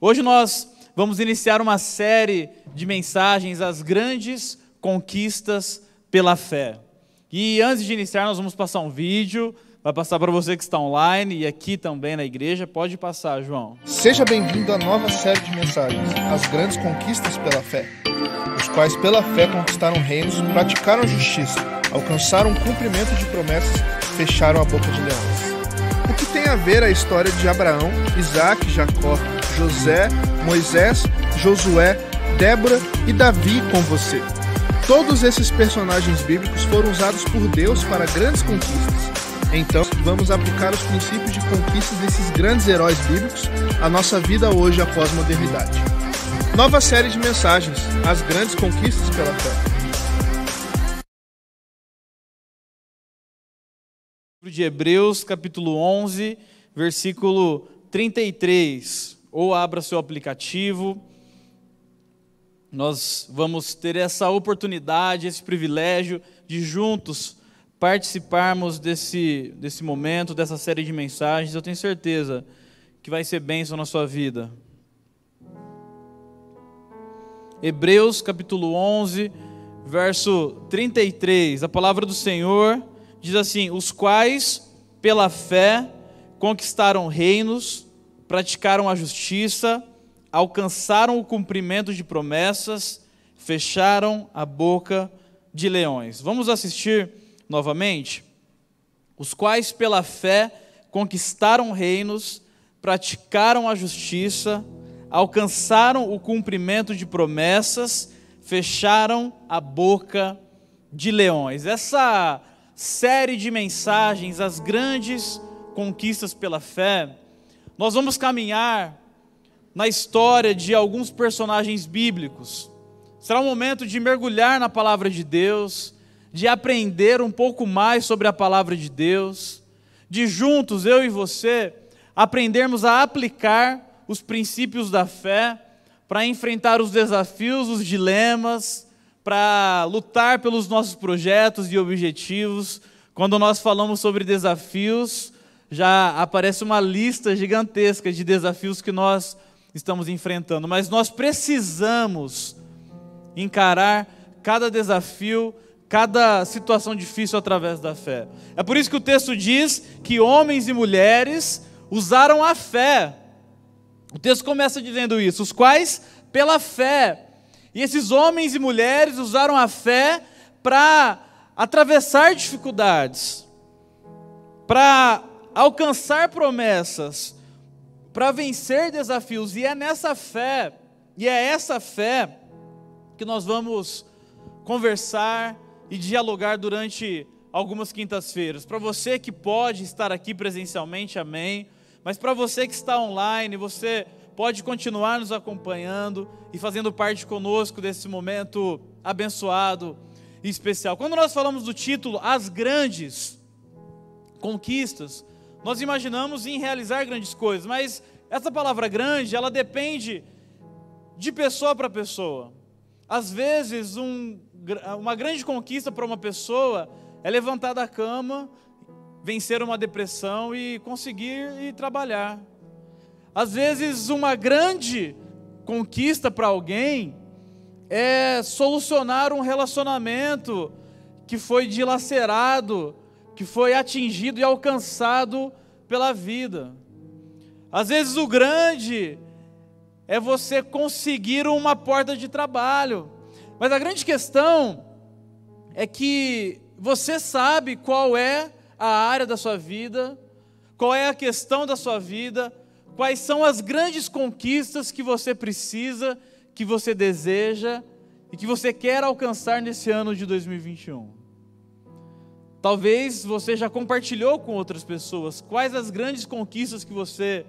Hoje nós vamos iniciar uma série de mensagens às grandes conquistas pela fé. E antes de iniciar, nós vamos passar um vídeo, vai passar para você que está online e aqui também na igreja. Pode passar, João. Seja bem-vindo à nova série de mensagens, As Grandes Conquistas pela Fé, os quais pela fé conquistaram reinos, praticaram justiça, alcançaram o cumprimento de promessas, fecharam a boca de leões. O que tem a ver a história de Abraão, Isaac, Jacó, José, Moisés, Josué, Débora e Davi com você? Todos esses personagens bíblicos foram usados por Deus para grandes conquistas. Então, vamos aplicar os princípios de conquistas desses grandes heróis bíblicos à nossa vida hoje após modernidade. Nova série de mensagens: As grandes conquistas pela fé. De Hebreus, capítulo 11, versículo 33. Ou abra seu aplicativo. Nós vamos ter essa oportunidade, esse privilégio de juntos participarmos desse, desse momento, dessa série de mensagens. Eu tenho certeza que vai ser bênção na sua vida. Hebreus capítulo 11, verso 33. A palavra do Senhor diz assim: Os quais, pela fé, conquistaram reinos, praticaram a justiça, alcançaram o cumprimento de promessas, fecharam a boca de leões. Vamos assistir novamente? Os quais, pela fé, conquistaram reinos, praticaram a justiça, alcançaram o cumprimento de promessas, fecharam a boca de leões. Essa série de mensagens, as grandes conquistas pela fé, nós vamos caminhar na história de alguns personagens bíblicos. Será um momento de mergulhar na palavra de Deus, de aprender um pouco mais sobre a palavra de Deus, de juntos, eu e você, aprendermos a aplicar os princípios da fé para enfrentar os desafios, os dilemas, para lutar pelos nossos projetos e objetivos. Quando nós falamos sobre desafios, já aparece uma lista gigantesca de desafios que nós estamos enfrentando, mas nós precisamos encarar cada desafio, cada situação difícil através da fé. É por isso que o texto diz que homens e mulheres usaram a fé. O texto começa dizendo isso, os quais pela fé e esses homens e mulheres usaram a fé para atravessar dificuldades, para alcançar promessas, para vencer desafios. E é nessa fé, e é essa fé que nós vamos conversar e dialogar durante algumas quintas-feiras. Para você que pode estar aqui presencialmente, amém. Mas para você que está online, você pode continuar nos acompanhando e fazendo parte conosco desse momento abençoado e especial. Quando nós falamos do título As Grandes Conquistas, nós imaginamos em realizar grandes coisas, mas essa palavra grande, ela depende de pessoa para pessoa. Às vezes, um, uma grande conquista para uma pessoa é levantar da cama, vencer uma depressão e conseguir ir trabalhar. Às vezes, uma grande conquista para alguém é solucionar um relacionamento que foi dilacerado, que foi atingido e alcançado pela vida. Às vezes, o grande é você conseguir uma porta de trabalho. Mas a grande questão é que você sabe qual é a área da sua vida, qual é a questão da sua vida, Quais são as grandes conquistas que você precisa, que você deseja e que você quer alcançar nesse ano de 2021? Talvez você já compartilhou com outras pessoas quais as grandes conquistas que você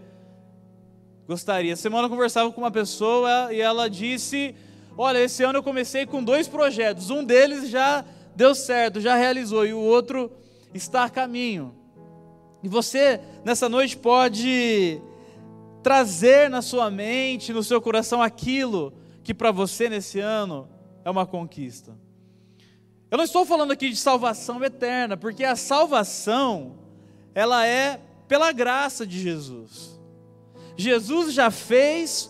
gostaria. Semana eu conversava com uma pessoa e ela disse: Olha, esse ano eu comecei com dois projetos, um deles já deu certo, já realizou, e o outro está a caminho. E você, nessa noite, pode trazer na sua mente, no seu coração aquilo que para você nesse ano é uma conquista. Eu não estou falando aqui de salvação eterna, porque a salvação ela é pela graça de Jesus. Jesus já fez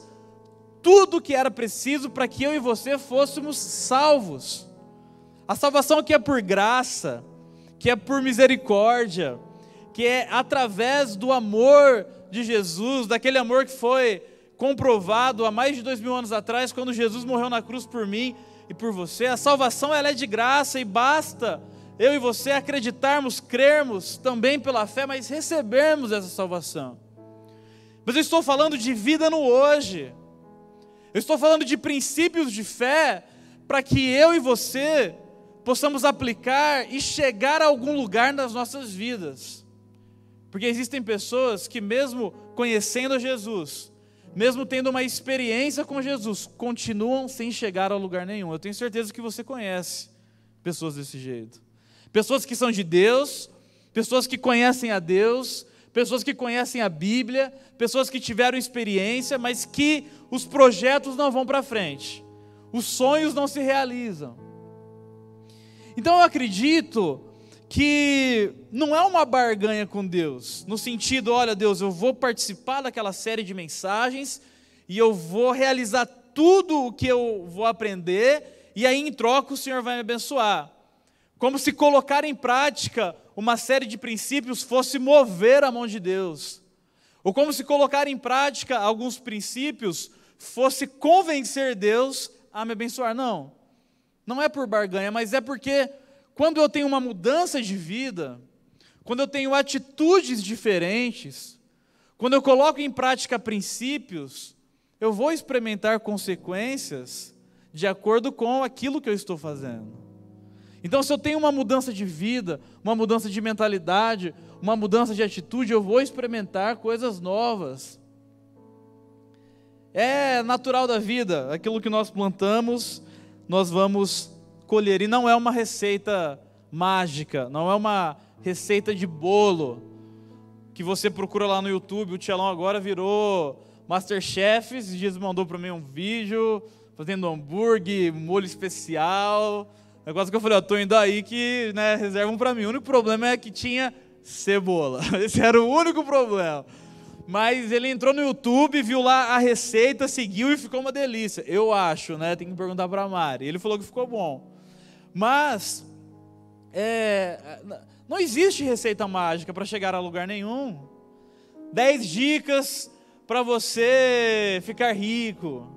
tudo que era preciso para que eu e você fôssemos salvos. A salvação que é por graça, que é por misericórdia, que é através do amor de Jesus, daquele amor que foi comprovado há mais de dois mil anos atrás, quando Jesus morreu na cruz por mim e por você. A salvação ela é de graça e basta eu e você acreditarmos, crermos também pela fé, mas recebermos essa salvação. Mas eu estou falando de vida no hoje. Eu estou falando de princípios de fé para que eu e você possamos aplicar e chegar a algum lugar nas nossas vidas. Porque existem pessoas que, mesmo conhecendo Jesus, mesmo tendo uma experiência com Jesus, continuam sem chegar a lugar nenhum. Eu tenho certeza que você conhece pessoas desse jeito. Pessoas que são de Deus, pessoas que conhecem a Deus, pessoas que conhecem a Bíblia, pessoas que tiveram experiência, mas que os projetos não vão para frente, os sonhos não se realizam. Então eu acredito que não é uma barganha com Deus, no sentido, olha, Deus, eu vou participar daquela série de mensagens e eu vou realizar tudo o que eu vou aprender, e aí em troca o Senhor vai me abençoar. Como se colocar em prática uma série de princípios fosse mover a mão de Deus. Ou como se colocar em prática alguns princípios fosse convencer Deus a me abençoar. Não. Não é por barganha, mas é porque quando eu tenho uma mudança de vida, quando eu tenho atitudes diferentes, quando eu coloco em prática princípios, eu vou experimentar consequências de acordo com aquilo que eu estou fazendo. Então, se eu tenho uma mudança de vida, uma mudança de mentalidade, uma mudança de atitude, eu vou experimentar coisas novas. É natural da vida, aquilo que nós plantamos, nós vamos colher. E não é uma receita mágica, não é uma receita de bolo que você procura lá no YouTube. O Tchelão agora virou Masterchef. Esses dias mandou para mim um vídeo fazendo hambúrguer, molho especial. Negócio que eu falei, ó, tô indo aí que né, reservam para mim. O único problema é que tinha cebola. Esse era o único problema. Mas ele entrou no YouTube, viu lá a receita, seguiu e ficou uma delícia. Eu acho, né? Tem que perguntar para a Mari. Ele falou que ficou bom. Mas é, não existe receita mágica para chegar a lugar nenhum. Dez dicas para você ficar rico.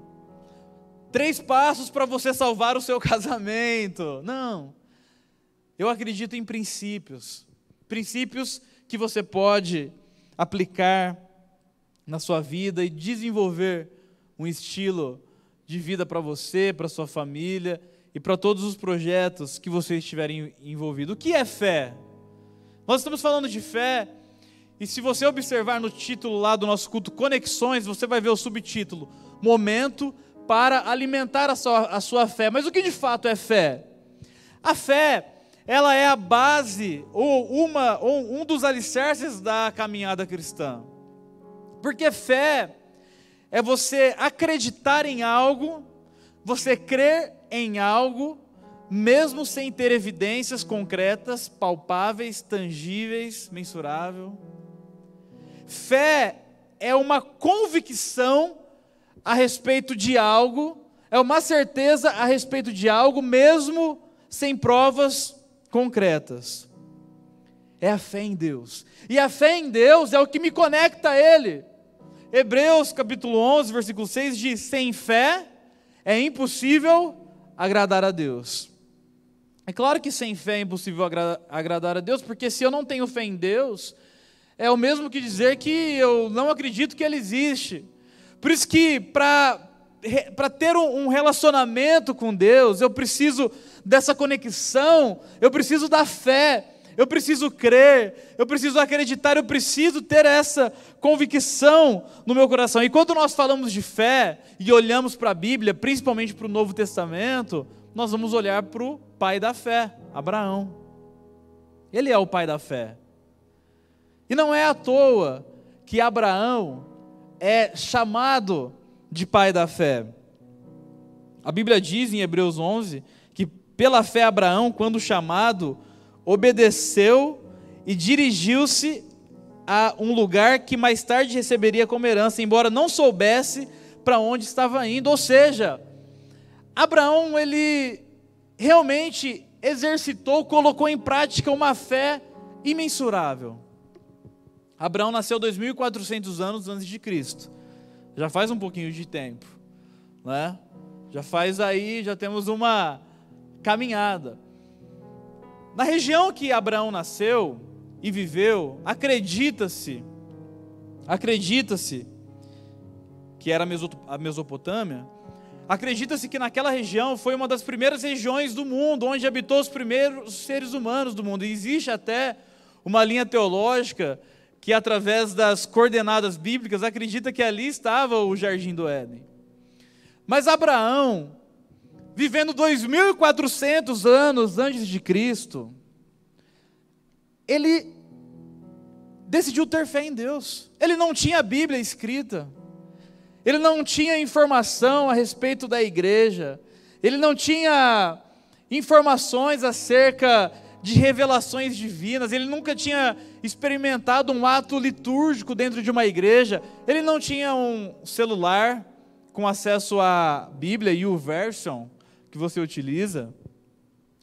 Três passos para você salvar o seu casamento. Não. Eu acredito em princípios. Princípios que você pode aplicar na sua vida e desenvolver um estilo de vida para você, para sua família e para todos os projetos que você estiverem envolvido. O que é fé? Nós estamos falando de fé, e se você observar no título lá do nosso culto Conexões, você vai ver o subtítulo Momento para alimentar a sua, a sua fé. Mas o que de fato é fé? A fé, ela é a base ou uma ou um dos alicerces da caminhada cristã. Porque fé é você acreditar em algo, você crer em algo, mesmo sem ter evidências concretas, palpáveis, tangíveis, mensurável. Fé é uma convicção a respeito de algo, é uma certeza a respeito de algo, mesmo sem provas concretas. É a fé em Deus. E a fé em Deus é o que me conecta a Ele. Hebreus capítulo 11, versículo 6 diz: Sem fé é impossível agradar a Deus. É claro que sem fé é impossível agra agradar a Deus, porque se eu não tenho fé em Deus, é o mesmo que dizer que eu não acredito que Ele existe. Por isso que para ter um relacionamento com Deus, eu preciso dessa conexão, eu preciso da fé, eu preciso crer, eu preciso acreditar, eu preciso ter essa convicção no meu coração. E quando nós falamos de fé e olhamos para a Bíblia, principalmente para o Novo Testamento, nós vamos olhar para o pai da fé, Abraão. Ele é o pai da fé. E não é à toa que Abraão é chamado de pai da fé. A Bíblia diz em Hebreus 11 que pela fé Abraão, quando chamado, obedeceu e dirigiu-se a um lugar que mais tarde receberia como herança, embora não soubesse para onde estava indo. Ou seja, Abraão, ele realmente exercitou, colocou em prática uma fé imensurável. Abraão nasceu 2400 anos antes de Cristo. Já faz um pouquinho de tempo, né? Já faz aí, já temos uma caminhada. Na região que Abraão nasceu e viveu, acredita-se, acredita-se que era a Mesopotâmia, acredita-se que naquela região foi uma das primeiras regiões do mundo onde habitou os primeiros seres humanos do mundo. E existe até uma linha teológica que, através das coordenadas bíblicas, acredita que ali estava o jardim do Éden. Mas Abraão, vivendo 2.400 anos antes de Cristo, ele decidiu ter fé em Deus. Ele não tinha a Bíblia escrita. Ele não tinha informação a respeito da igreja. Ele não tinha informações acerca de revelações divinas, ele nunca tinha experimentado um ato litúrgico dentro de uma igreja, ele não tinha um celular com acesso à Bíblia e o version que você utiliza,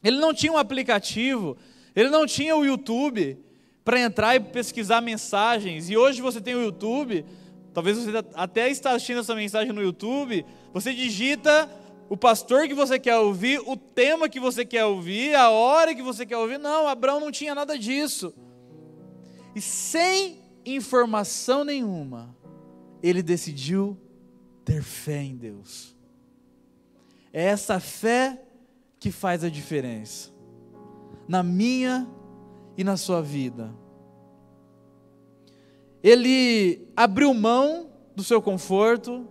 ele não tinha um aplicativo, ele não tinha o YouTube para entrar e pesquisar mensagens, e hoje você tem o YouTube, talvez você até está assistindo essa mensagem no YouTube, você digita o pastor que você quer ouvir, o tema que você quer ouvir, a hora que você quer ouvir. Não, Abraão não tinha nada disso. E sem informação nenhuma, ele decidiu ter fé em Deus. É essa fé que faz a diferença na minha e na sua vida. Ele abriu mão do seu conforto,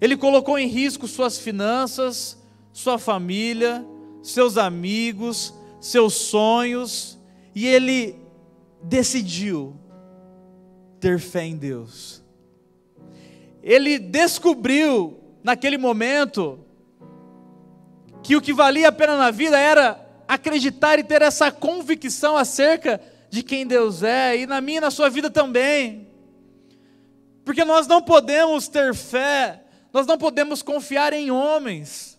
ele colocou em risco suas finanças, sua família, seus amigos, seus sonhos, e ele decidiu ter fé em Deus. Ele descobriu naquele momento que o que valia a pena na vida era acreditar e ter essa convicção acerca de quem Deus é, e na minha e na sua vida também. Porque nós não podemos ter fé nós não podemos confiar em homens.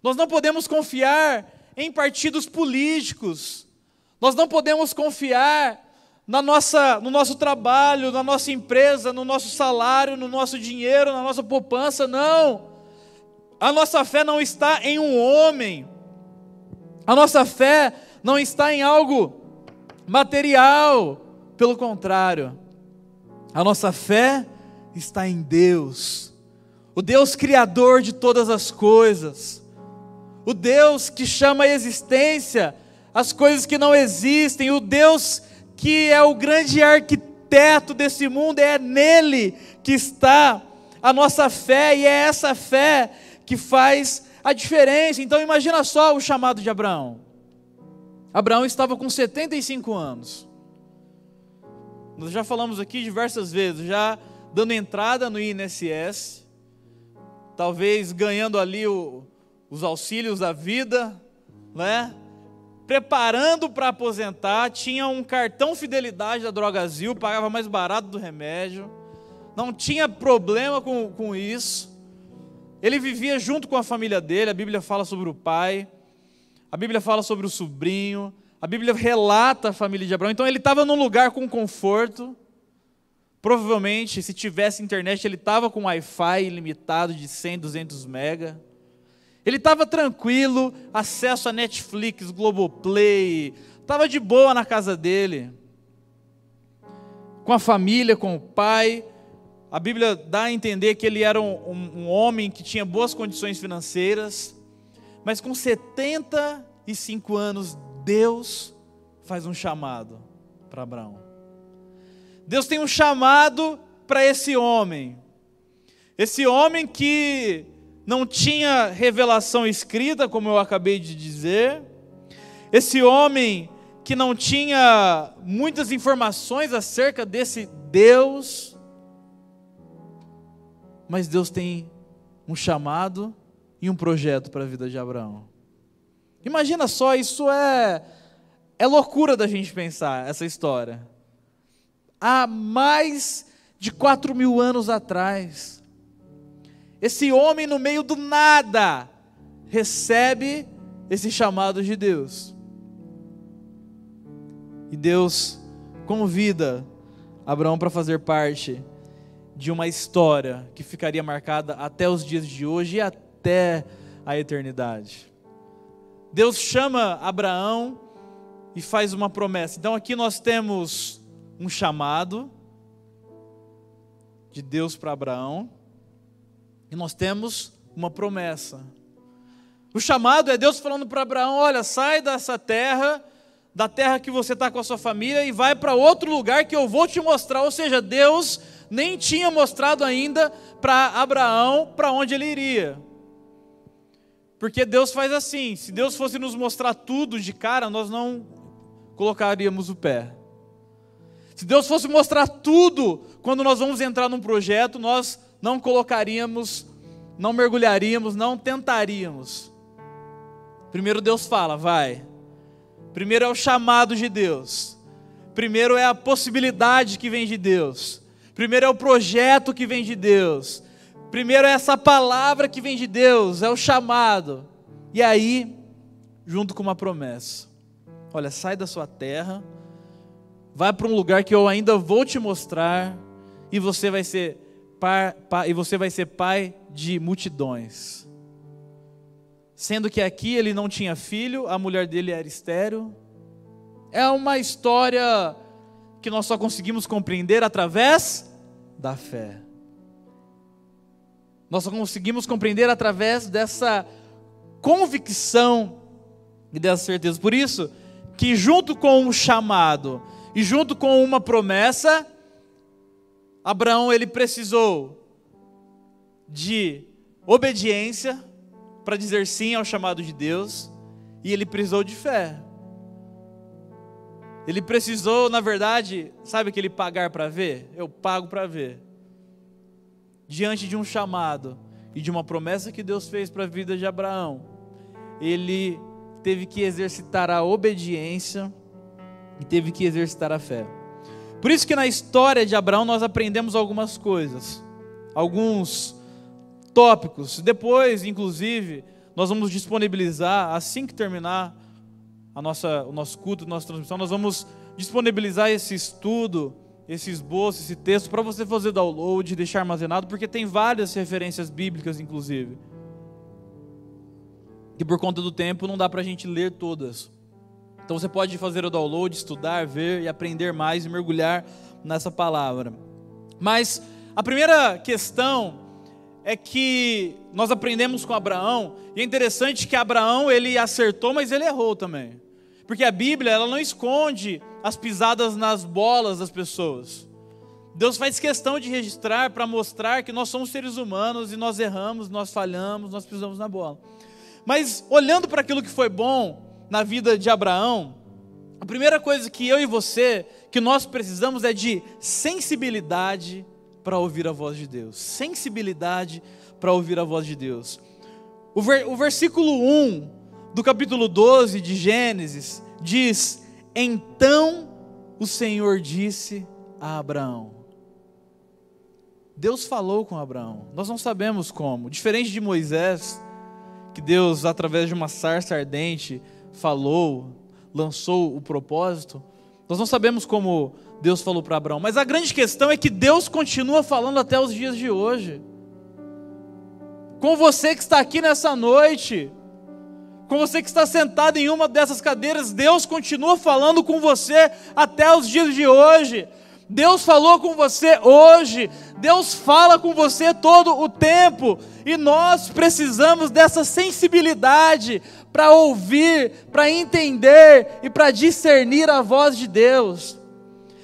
Nós não podemos confiar em partidos políticos. Nós não podemos confiar na nossa, no nosso trabalho, na nossa empresa, no nosso salário, no nosso dinheiro, na nossa poupança. Não. A nossa fé não está em um homem. A nossa fé não está em algo material. Pelo contrário, a nossa fé está em Deus, o Deus Criador de todas as coisas, o Deus que chama a existência as coisas que não existem, o Deus que é o grande arquiteto desse mundo, é nele que está a nossa fé e é essa fé que faz a diferença. Então imagina só o chamado de Abraão. Abraão estava com 75 anos. Nós já falamos aqui diversas vezes, já dando entrada no INSS, talvez ganhando ali o, os auxílios da vida, né? preparando para aposentar, tinha um cartão fidelidade da Drogazil, pagava mais barato do remédio, não tinha problema com, com isso. Ele vivia junto com a família dele, a Bíblia fala sobre o pai, a Bíblia fala sobre o sobrinho, a Bíblia relata a família de Abraão. Então ele estava num lugar com conforto, Provavelmente, se tivesse internet, ele estava com Wi-Fi ilimitado de 100, 200 mega. Ele estava tranquilo, acesso a Netflix, Globoplay, estava de boa na casa dele. Com a família, com o pai. A Bíblia dá a entender que ele era um, um, um homem que tinha boas condições financeiras. Mas com 75 anos, Deus faz um chamado para Abraão. Deus tem um chamado para esse homem. Esse homem que não tinha revelação escrita, como eu acabei de dizer. Esse homem que não tinha muitas informações acerca desse Deus. Mas Deus tem um chamado e um projeto para a vida de Abraão. Imagina só, isso é é loucura da gente pensar essa história há mais de quatro mil anos atrás. Esse homem, no meio do nada, recebe esse chamado de Deus. E Deus convida Abraão para fazer parte de uma história que ficaria marcada até os dias de hoje e até a eternidade. Deus chama Abraão e faz uma promessa. Então aqui nós temos um chamado de Deus para Abraão e nós temos uma promessa. O chamado é Deus falando para Abraão: olha, sai dessa terra, da terra que você está com a sua família, e vai para outro lugar que eu vou te mostrar. Ou seja, Deus nem tinha mostrado ainda para Abraão para onde ele iria. Porque Deus faz assim: se Deus fosse nos mostrar tudo de cara, nós não colocaríamos o pé. Se Deus fosse mostrar tudo quando nós vamos entrar num projeto, nós não colocaríamos, não mergulharíamos, não tentaríamos. Primeiro Deus fala, vai. Primeiro é o chamado de Deus. Primeiro é a possibilidade que vem de Deus. Primeiro é o projeto que vem de Deus. Primeiro é essa palavra que vem de Deus, é o chamado. E aí, junto com uma promessa. Olha, sai da sua terra, vai para um lugar que eu ainda vou te mostrar, e você vai ser pai, pai, e você vai ser pai de multidões. Sendo que aqui ele não tinha filho, a mulher dele era estéril. É uma história que nós só conseguimos compreender através da fé. Nós só conseguimos compreender através dessa convicção e dessa certeza. Por isso, que junto com um chamado e junto com uma promessa, Abraão ele precisou de obediência para dizer sim ao chamado de Deus e ele precisou de fé. Ele precisou, na verdade, sabe aquele pagar para ver? Eu pago para ver diante de um chamado e de uma promessa que Deus fez para a vida de Abraão, ele teve que exercitar a obediência e teve que exercitar a fé. Por isso que na história de Abraão nós aprendemos algumas coisas, alguns tópicos. Depois, inclusive, nós vamos disponibilizar assim que terminar a nossa, o nosso culto, a nossa transmissão, nós vamos disponibilizar esse estudo esse esboço, esse texto, para você fazer download, deixar armazenado, porque tem várias referências bíblicas, inclusive. Que por conta do tempo não dá para a gente ler todas. Então você pode fazer o download, estudar, ver e aprender mais e mergulhar nessa palavra. Mas a primeira questão é que nós aprendemos com Abraão, e é interessante que Abraão ele acertou, mas ele errou também. Porque a Bíblia, ela não esconde as pisadas nas bolas das pessoas. Deus faz questão de registrar para mostrar que nós somos seres humanos e nós erramos, nós falhamos, nós pisamos na bola. Mas olhando para aquilo que foi bom na vida de Abraão, a primeira coisa que eu e você, que nós precisamos é de sensibilidade para ouvir a voz de Deus. Sensibilidade para ouvir a voz de Deus. O, ver, o versículo 1 do capítulo 12 de Gênesis, diz: Então o Senhor disse a Abraão. Deus falou com Abraão, nós não sabemos como, diferente de Moisés, que Deus, através de uma sarça ardente, falou, lançou o propósito, nós não sabemos como Deus falou para Abraão, mas a grande questão é que Deus continua falando até os dias de hoje. Com você que está aqui nessa noite, com você que está sentado em uma dessas cadeiras, Deus continua falando com você até os dias de hoje. Deus falou com você hoje, Deus fala com você todo o tempo, e nós precisamos dessa sensibilidade para ouvir, para entender e para discernir a voz de Deus.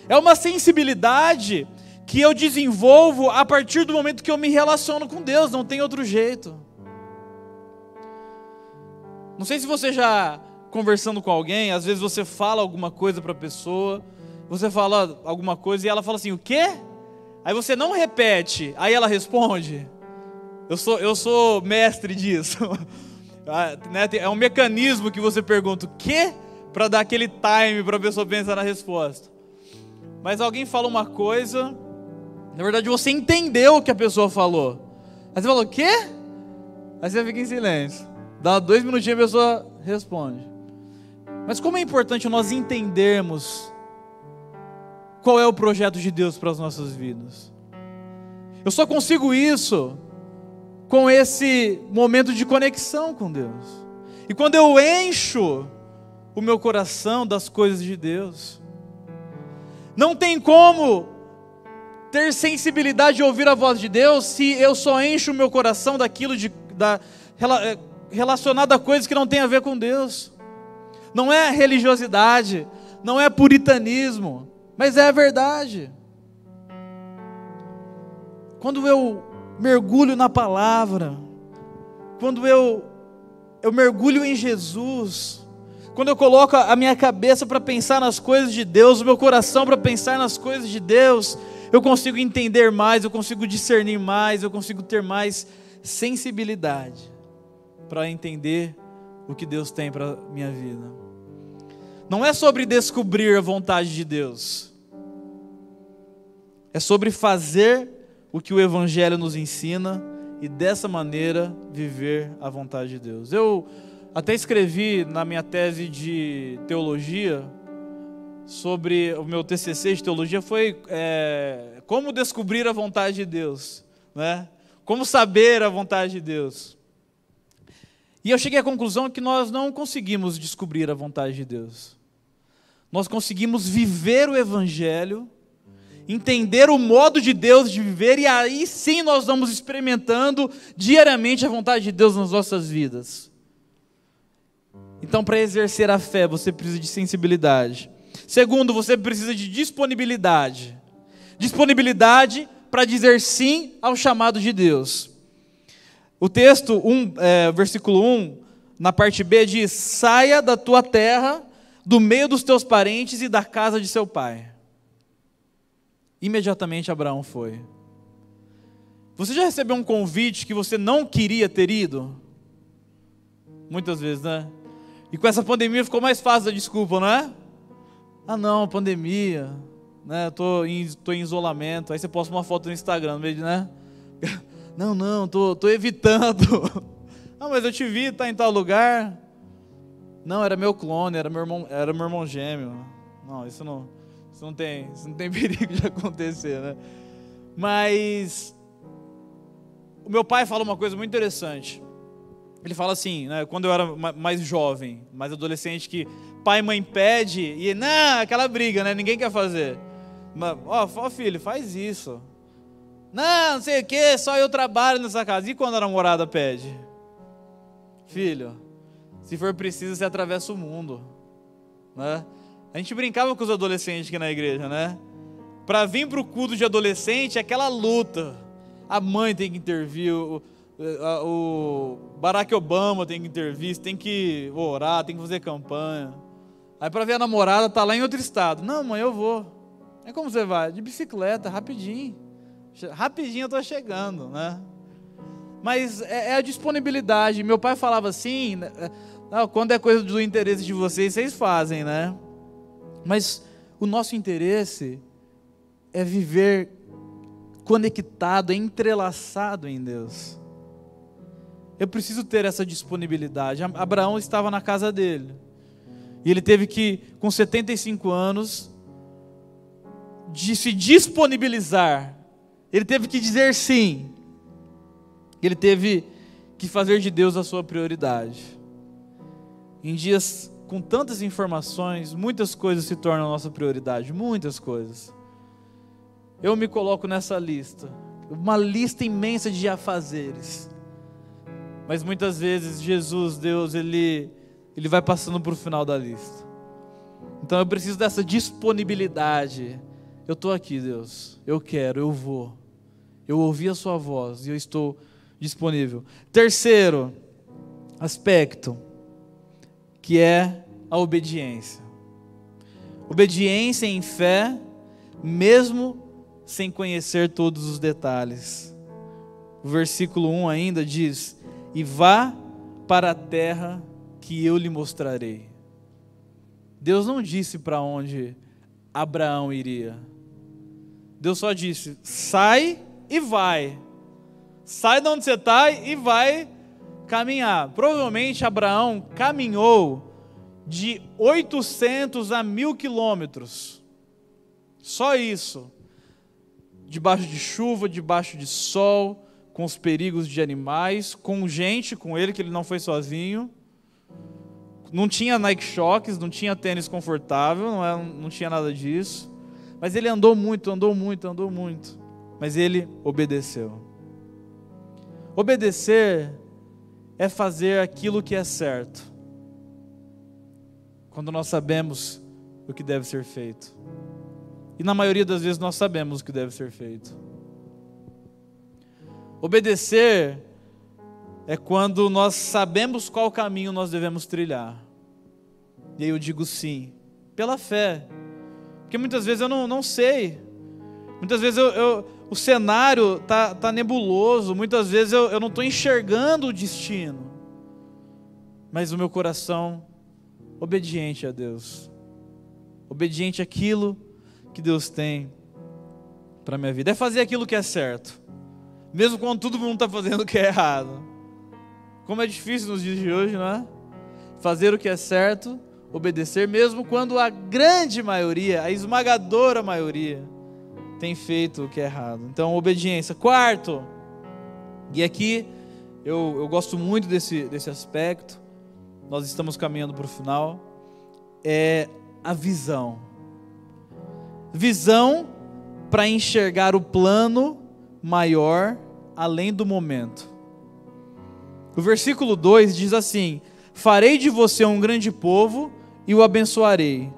É uma sensibilidade que eu desenvolvo a partir do momento que eu me relaciono com Deus, não tem outro jeito. Não sei se você já conversando com alguém, às vezes você fala alguma coisa para a pessoa, você fala alguma coisa e ela fala assim: "O quê?" Aí você não repete, aí ela responde. Eu sou eu sou mestre disso. Ah, né, é um mecanismo que você pergunta o quê para dar aquele time para a pessoa pensar na resposta. Mas alguém fala uma coisa Na verdade, você entendeu o que a pessoa falou. Aí você falou, o quê? Aí você fica em silêncio. Dá dois minutinhos e a pessoa responde. Mas como é importante nós entendermos qual é o projeto de Deus para as nossas vidas. Eu só consigo isso com esse momento de conexão com Deus. E quando eu encho o meu coração das coisas de Deus, não tem como ter sensibilidade de ouvir a voz de Deus se eu só encho o meu coração daquilo de, da, eh, relacionado a coisas que não tem a ver com Deus. Não é religiosidade, não é puritanismo, mas é a verdade. Quando eu mergulho na palavra, quando eu eu mergulho em Jesus, quando eu coloco a minha cabeça para pensar nas coisas de Deus, o meu coração para pensar nas coisas de Deus, eu consigo entender mais, eu consigo discernir mais, eu consigo ter mais sensibilidade para entender o que Deus tem para minha vida. Não é sobre descobrir a vontade de Deus. É sobre fazer o que o evangelho nos ensina e dessa maneira viver a vontade de Deus. Eu até escrevi na minha tese de teologia sobre o meu TCC de teologia foi é, como descobrir a vontade de Deus, né? Como saber a vontade de Deus. E eu cheguei à conclusão que nós não conseguimos descobrir a vontade de Deus. Nós conseguimos viver o Evangelho, entender o modo de Deus de viver, e aí sim nós vamos experimentando diariamente a vontade de Deus nas nossas vidas. Então, para exercer a fé, você precisa de sensibilidade. Segundo, você precisa de disponibilidade. Disponibilidade para dizer sim ao chamado de Deus. O texto, um, é, versículo 1, na parte B, diz: Saia da tua terra, do meio dos teus parentes e da casa de seu pai. Imediatamente Abraão foi. Você já recebeu um convite que você não queria ter ido? Muitas vezes, né? E com essa pandemia ficou mais fácil a desculpa, não é? Ah, não, pandemia, né? Tô em, tô em isolamento. Aí você posta uma foto no Instagram, né? Não, não, tô, tô evitando. Ah, mas eu te vi, tá em tal lugar. Não, era meu clone, era meu irmão, era meu irmão gêmeo. Não, isso não, isso não tem, isso não tem perigo de acontecer, né? Mas o meu pai fala uma coisa muito interessante. Ele fala assim, né, quando eu era mais jovem, mais adolescente, que pai e mãe pede e não, aquela briga, né? Ninguém quer fazer. Mas, ó, ó filho, faz isso. Não, não sei o que, só eu trabalho nessa casa. E quando a namorada pede? Filho, se for preciso, você atravessa o mundo. Né? A gente brincava com os adolescentes aqui na igreja, né? Para vir para o culto de adolescente é aquela luta. A mãe tem que intervir, o, o Barack Obama tem que intervir, tem que orar, tem que fazer campanha. Aí para ver a namorada, tá lá em outro estado. Não, mãe, eu vou. É como você vai? De bicicleta, rapidinho. Rapidinho eu estou chegando, né? Mas é, é, a disponibilidade. Meu pai falava assim: né, é, quando é coisa do interesse de vocês, vocês fazem, né? Mas o nosso interesse é viver conectado, é entrelaçado em Deus. Eu preciso ter essa disponibilidade. Abraão estava na casa dele. E ele teve que, com 75 anos, de se disponibilizar ele teve que dizer sim. Ele teve que fazer de Deus a sua prioridade. Em dias com tantas informações, muitas coisas se tornam nossa prioridade, muitas coisas. Eu me coloco nessa lista, uma lista imensa de afazeres. Mas muitas vezes Jesus, Deus, ele ele vai passando para o final da lista. Então eu preciso dessa disponibilidade. Eu estou aqui, Deus. Eu quero, eu vou. Eu ouvi a sua voz e eu estou disponível. Terceiro aspecto, que é a obediência. Obediência em fé, mesmo sem conhecer todos os detalhes. O versículo 1 ainda diz: E vá para a terra que eu lhe mostrarei. Deus não disse para onde Abraão iria. Deus só disse: sai e vai. Sai de onde você está e vai caminhar. Provavelmente Abraão caminhou de 800 a mil quilômetros. Só isso. Debaixo de chuva, debaixo de sol, com os perigos de animais, com gente com ele, que ele não foi sozinho. Não tinha Nike Shocks, não tinha tênis confortável, não, é, não tinha nada disso. Mas ele andou muito, andou muito, andou muito. Mas ele obedeceu. Obedecer é fazer aquilo que é certo. Quando nós sabemos o que deve ser feito. E na maioria das vezes nós sabemos o que deve ser feito. Obedecer é quando nós sabemos qual caminho nós devemos trilhar. E aí eu digo sim, pela fé. Porque muitas vezes eu não, não sei. Muitas vezes eu, eu o cenário tá, tá nebuloso, muitas vezes eu, eu não estou enxergando o destino. Mas o meu coração obediente a Deus. Obediente àquilo que Deus tem para minha vida. É fazer aquilo que é certo. Mesmo quando todo mundo está fazendo o que é errado. Como é difícil nos dias de hoje, não é? Fazer o que é certo, obedecer, mesmo quando a grande maioria, a esmagadora maioria, tem feito o que é errado. Então, obediência. Quarto, e aqui eu, eu gosto muito desse, desse aspecto, nós estamos caminhando para o final, é a visão. Visão para enxergar o plano maior além do momento. O versículo 2 diz assim: Farei de você um grande povo e o abençoarei.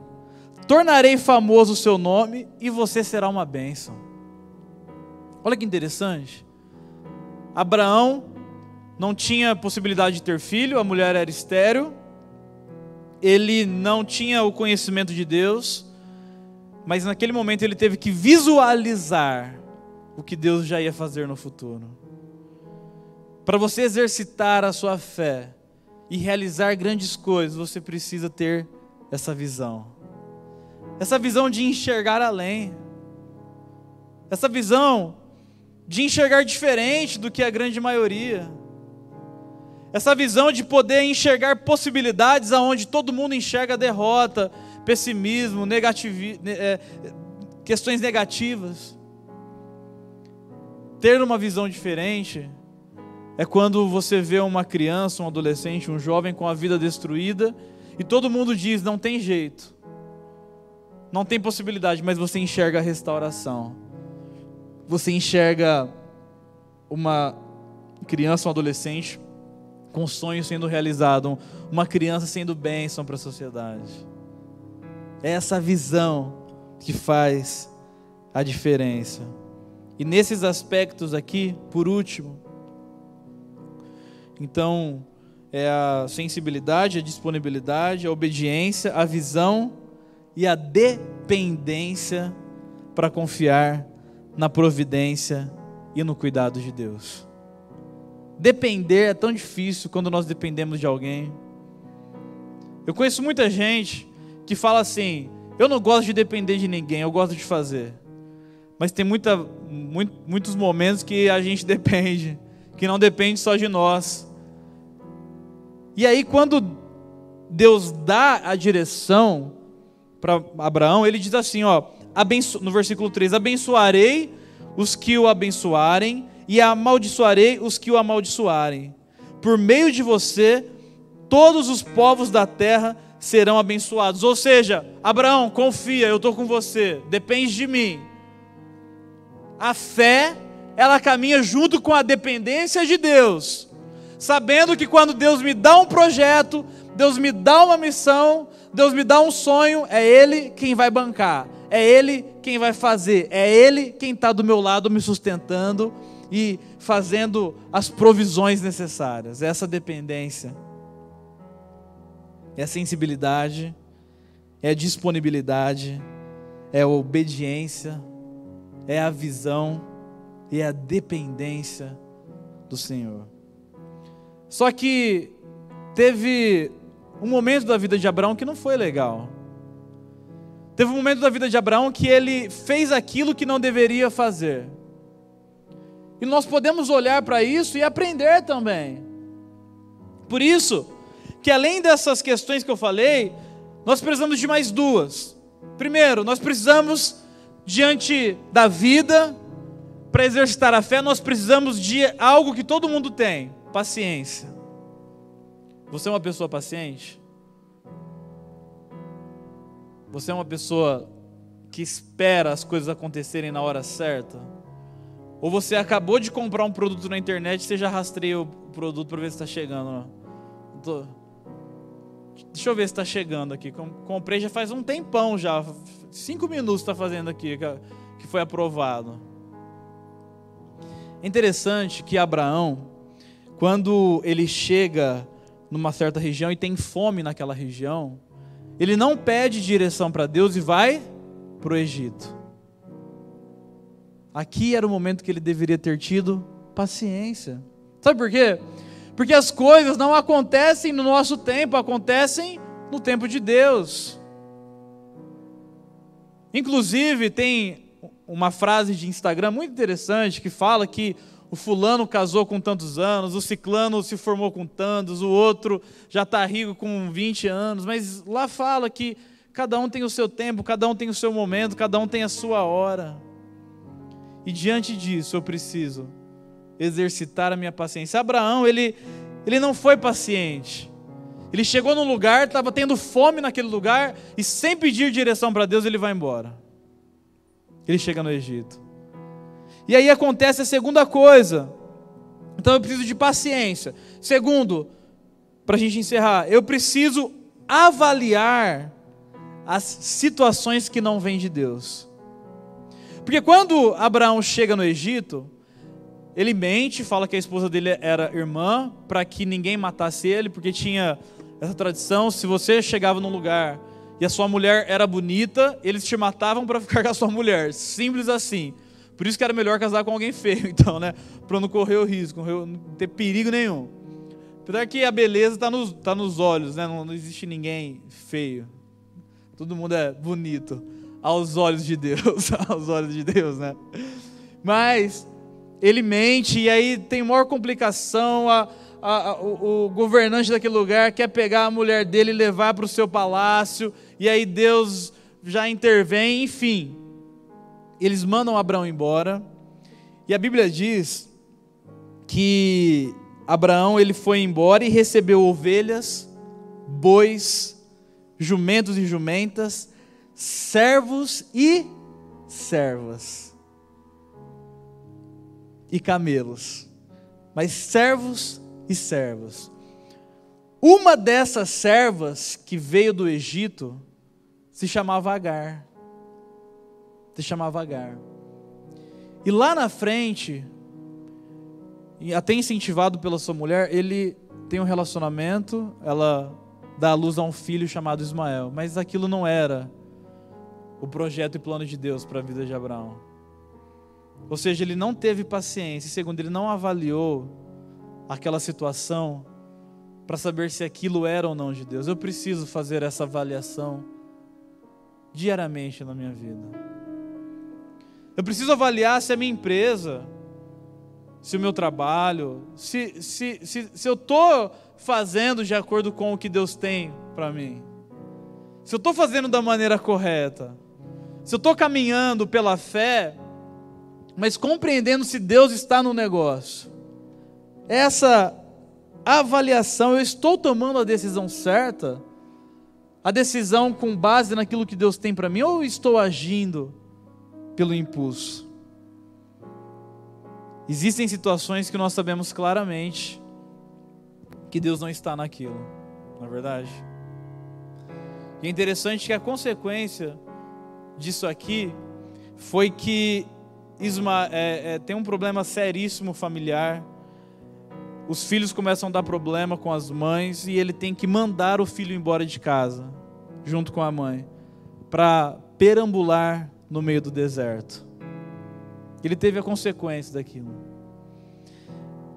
Tornarei famoso o seu nome e você será uma bênção. Olha que interessante. Abraão não tinha possibilidade de ter filho, a mulher era estéril, ele não tinha o conhecimento de Deus, mas naquele momento ele teve que visualizar o que Deus já ia fazer no futuro. Para você exercitar a sua fé e realizar grandes coisas, você precisa ter essa visão. Essa visão de enxergar além. Essa visão de enxergar diferente do que a grande maioria. Essa visão de poder enxergar possibilidades aonde todo mundo enxerga derrota, pessimismo, negativi é, questões negativas. Ter uma visão diferente é quando você vê uma criança, um adolescente, um jovem com a vida destruída e todo mundo diz: não tem jeito, não tem possibilidade, mas você enxerga a restauração. Você enxerga uma criança, um adolescente com sonhos sendo realizado, uma criança sendo bênção para a sociedade. É essa visão que faz a diferença. E nesses aspectos aqui, por último, então, é a sensibilidade, a disponibilidade, a obediência, a visão e a dependência para confiar na providência e no cuidado de Deus. Depender é tão difícil quando nós dependemos de alguém. Eu conheço muita gente que fala assim: eu não gosto de depender de ninguém, eu gosto de fazer. Mas tem muita, muito, muitos momentos que a gente depende, que não depende só de nós. E aí, quando Deus dá a direção para Abraão, ele diz assim: ó, abenço, no versículo 3: abençoarei os que o abençoarem, e amaldiçoarei os que o amaldiçoarem. Por meio de você, todos os povos da terra serão abençoados. Ou seja, Abraão, confia, eu estou com você, depende de mim. A fé, ela caminha junto com a dependência de Deus sabendo que quando Deus me dá um projeto, Deus me dá uma missão, Deus me dá um sonho, é Ele quem vai bancar, é Ele quem vai fazer, é Ele quem está do meu lado me sustentando e fazendo as provisões necessárias. Essa dependência, é sensibilidade, é disponibilidade, é obediência, é a visão e é a dependência do Senhor. Só que teve um momento da vida de Abraão que não foi legal. Teve um momento da vida de Abraão que ele fez aquilo que não deveria fazer. E nós podemos olhar para isso e aprender também. Por isso, que além dessas questões que eu falei, nós precisamos de mais duas. Primeiro, nós precisamos, diante da vida, para exercitar a fé, nós precisamos de algo que todo mundo tem: paciência. Você é uma pessoa paciente? Você é uma pessoa que espera as coisas acontecerem na hora certa? Ou você acabou de comprar um produto na internet e você já rastreia o produto para ver se está chegando? Tô... Deixa eu ver se está chegando aqui. Comprei já faz um tempão já. Cinco minutos está fazendo aqui que foi aprovado. É interessante que Abraão, quando ele chega numa certa região e tem fome naquela região, ele não pede direção para Deus e vai para o Egito. Aqui era o momento que ele deveria ter tido paciência. Sabe por quê? Porque as coisas não acontecem no nosso tempo, acontecem no tempo de Deus. Inclusive, tem uma frase de Instagram muito interessante que fala que o fulano casou com tantos anos, o ciclano se formou com tantos, o outro já está rico com 20 anos, mas lá fala que cada um tem o seu tempo, cada um tem o seu momento, cada um tem a sua hora. E diante disso eu preciso exercitar a minha paciência. Abraão, ele, ele não foi paciente. Ele chegou num lugar, estava tendo fome naquele lugar, e sem pedir direção para Deus, ele vai embora. Ele chega no Egito. E aí acontece a segunda coisa. Então eu preciso de paciência. Segundo, para a gente encerrar, eu preciso avaliar as situações que não vêm de Deus. Porque quando Abraão chega no Egito, ele mente, fala que a esposa dele era irmã, para que ninguém matasse ele, porque tinha essa tradição: se você chegava num lugar e a sua mulher era bonita, eles te matavam para ficar com a sua mulher. Simples assim. Por isso que era melhor casar com alguém feio, então, né? Para não correr o risco, não ter perigo nenhum. Apesar que a beleza está nos, tá nos olhos, né? Não, não existe ninguém feio. Todo mundo é bonito aos olhos de Deus, aos olhos de Deus, né? Mas ele mente e aí tem maior complicação. A, a, a, o, o, governante daquele lugar quer pegar a mulher dele e levar para o seu palácio, e aí Deus já intervém, enfim. Eles mandam Abraão embora, e a Bíblia diz que Abraão ele foi embora e recebeu ovelhas, bois, jumentos e jumentas, servos e servas e camelos, mas servos e servas. Uma dessas servas que veio do Egito se chamava Agar. Se chamava Agar. E lá na frente, até incentivado pela sua mulher, ele tem um relacionamento, ela dá à luz a um filho chamado Ismael. Mas aquilo não era o projeto e plano de Deus para a vida de Abraão. Ou seja, ele não teve paciência. Segundo, ele não avaliou aquela situação para saber se aquilo era ou não de Deus. Eu preciso fazer essa avaliação diariamente na minha vida. Eu preciso avaliar se a minha empresa, se o meu trabalho, se, se, se, se eu estou fazendo de acordo com o que Deus tem para mim. Se eu estou fazendo da maneira correta. Se eu estou caminhando pela fé mas compreendendo se Deus está no negócio. Essa avaliação, eu estou tomando a decisão certa? A decisão com base naquilo que Deus tem para mim ou estou agindo pelo impulso? Existem situações que nós sabemos claramente que Deus não está naquilo, na é verdade. E é interessante que a consequência disso aqui foi que Isma é, é, tem um problema seríssimo familiar. Os filhos começam a dar problema com as mães e ele tem que mandar o filho embora de casa, junto com a mãe, para perambular no meio do deserto. Ele teve a consequência daquilo.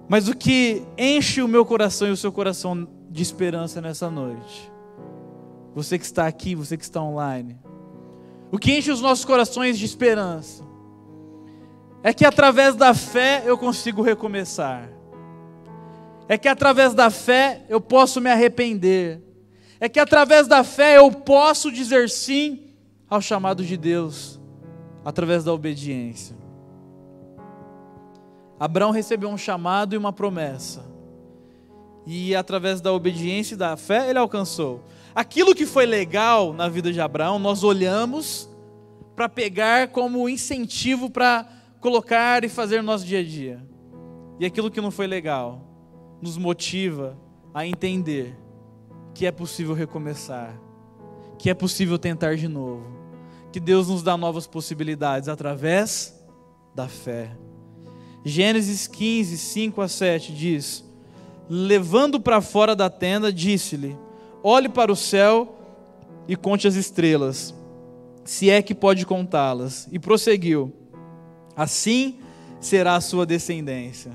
Mas o que enche o meu coração e o seu coração de esperança nessa noite, você que está aqui, você que está online, o que enche os nossos corações de esperança, é que através da fé eu consigo recomeçar, é que através da fé eu posso me arrepender, é que através da fé eu posso dizer sim ao chamado de Deus, através da obediência. Abraão recebeu um chamado e uma promessa. E através da obediência e da fé ele alcançou. Aquilo que foi legal na vida de Abraão, nós olhamos para pegar como incentivo para colocar e fazer no nosso dia a dia. E aquilo que não foi legal nos motiva a entender que é possível recomeçar, que é possível tentar de novo, que Deus nos dá novas possibilidades através da fé. Gênesis 15, 5 a 7 diz: Levando para fora da tenda, disse-lhe: Olhe para o céu e conte as estrelas, se é que pode contá-las. E prosseguiu: Assim será a sua descendência.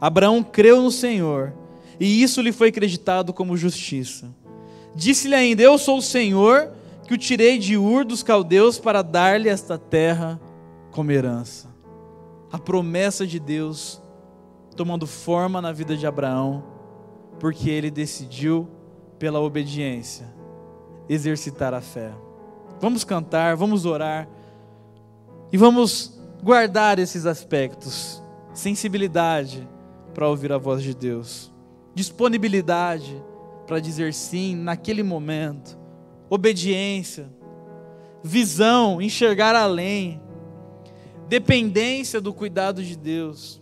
Abraão creu no Senhor, e isso lhe foi acreditado como justiça. Disse-lhe ainda: Eu sou o Senhor que o tirei de Ur dos caldeus para dar-lhe esta terra como herança. A promessa de Deus tomando forma na vida de Abraão, porque ele decidiu, pela obediência, exercitar a fé. Vamos cantar, vamos orar e vamos guardar esses aspectos: sensibilidade para ouvir a voz de Deus, disponibilidade para dizer sim naquele momento, obediência, visão, enxergar além dependência do cuidado de Deus,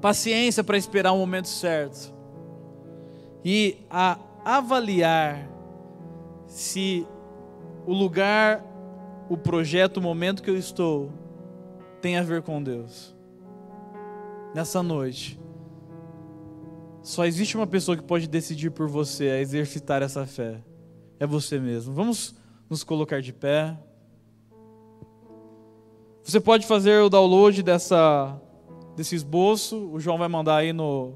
paciência para esperar o momento certo e a avaliar se o lugar, o projeto, o momento que eu estou tem a ver com Deus. Nessa noite, só existe uma pessoa que pode decidir por você a exercitar essa fé. É você mesmo. Vamos nos colocar de pé. Você pode fazer o download dessa, desse esboço, o João vai mandar aí no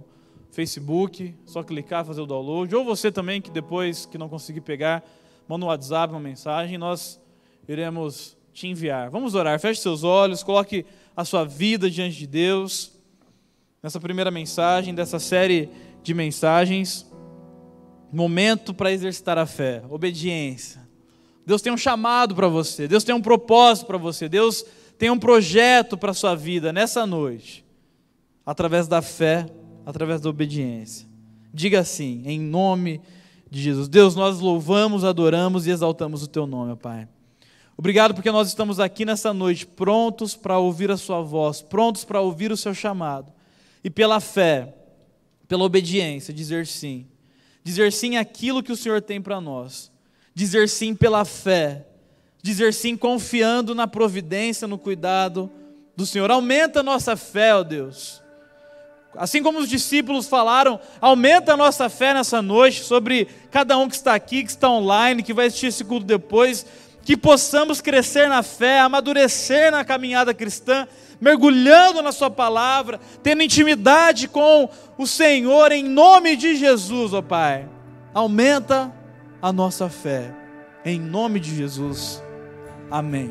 Facebook, só clicar, fazer o download. Ou você também, que depois que não conseguir pegar, manda um WhatsApp, uma mensagem, nós iremos te enviar. Vamos orar, feche seus olhos, coloque a sua vida diante de Deus. Nessa primeira mensagem, dessa série de mensagens, momento para exercitar a fé, obediência. Deus tem um chamado para você, Deus tem um propósito para você, Deus tem um projeto para a sua vida nessa noite, através da fé, através da obediência. Diga assim, em nome de Jesus. Deus, nós louvamos, adoramos e exaltamos o teu nome, Pai. Obrigado porque nós estamos aqui nessa noite prontos para ouvir a Sua voz, prontos para ouvir o Seu chamado e pela fé, pela obediência, dizer sim. Dizer sim àquilo que o Senhor tem para nós. Dizer sim pela fé dizer sim confiando na providência, no cuidado do Senhor. Aumenta a nossa fé, ó Deus. Assim como os discípulos falaram, aumenta a nossa fé nessa noite sobre cada um que está aqui, que está online, que vai assistir esse culto depois, que possamos crescer na fé, amadurecer na caminhada cristã, mergulhando na Sua palavra, tendo intimidade com o Senhor, em nome de Jesus, ó Pai. Aumenta a nossa fé, em nome de Jesus. Amém.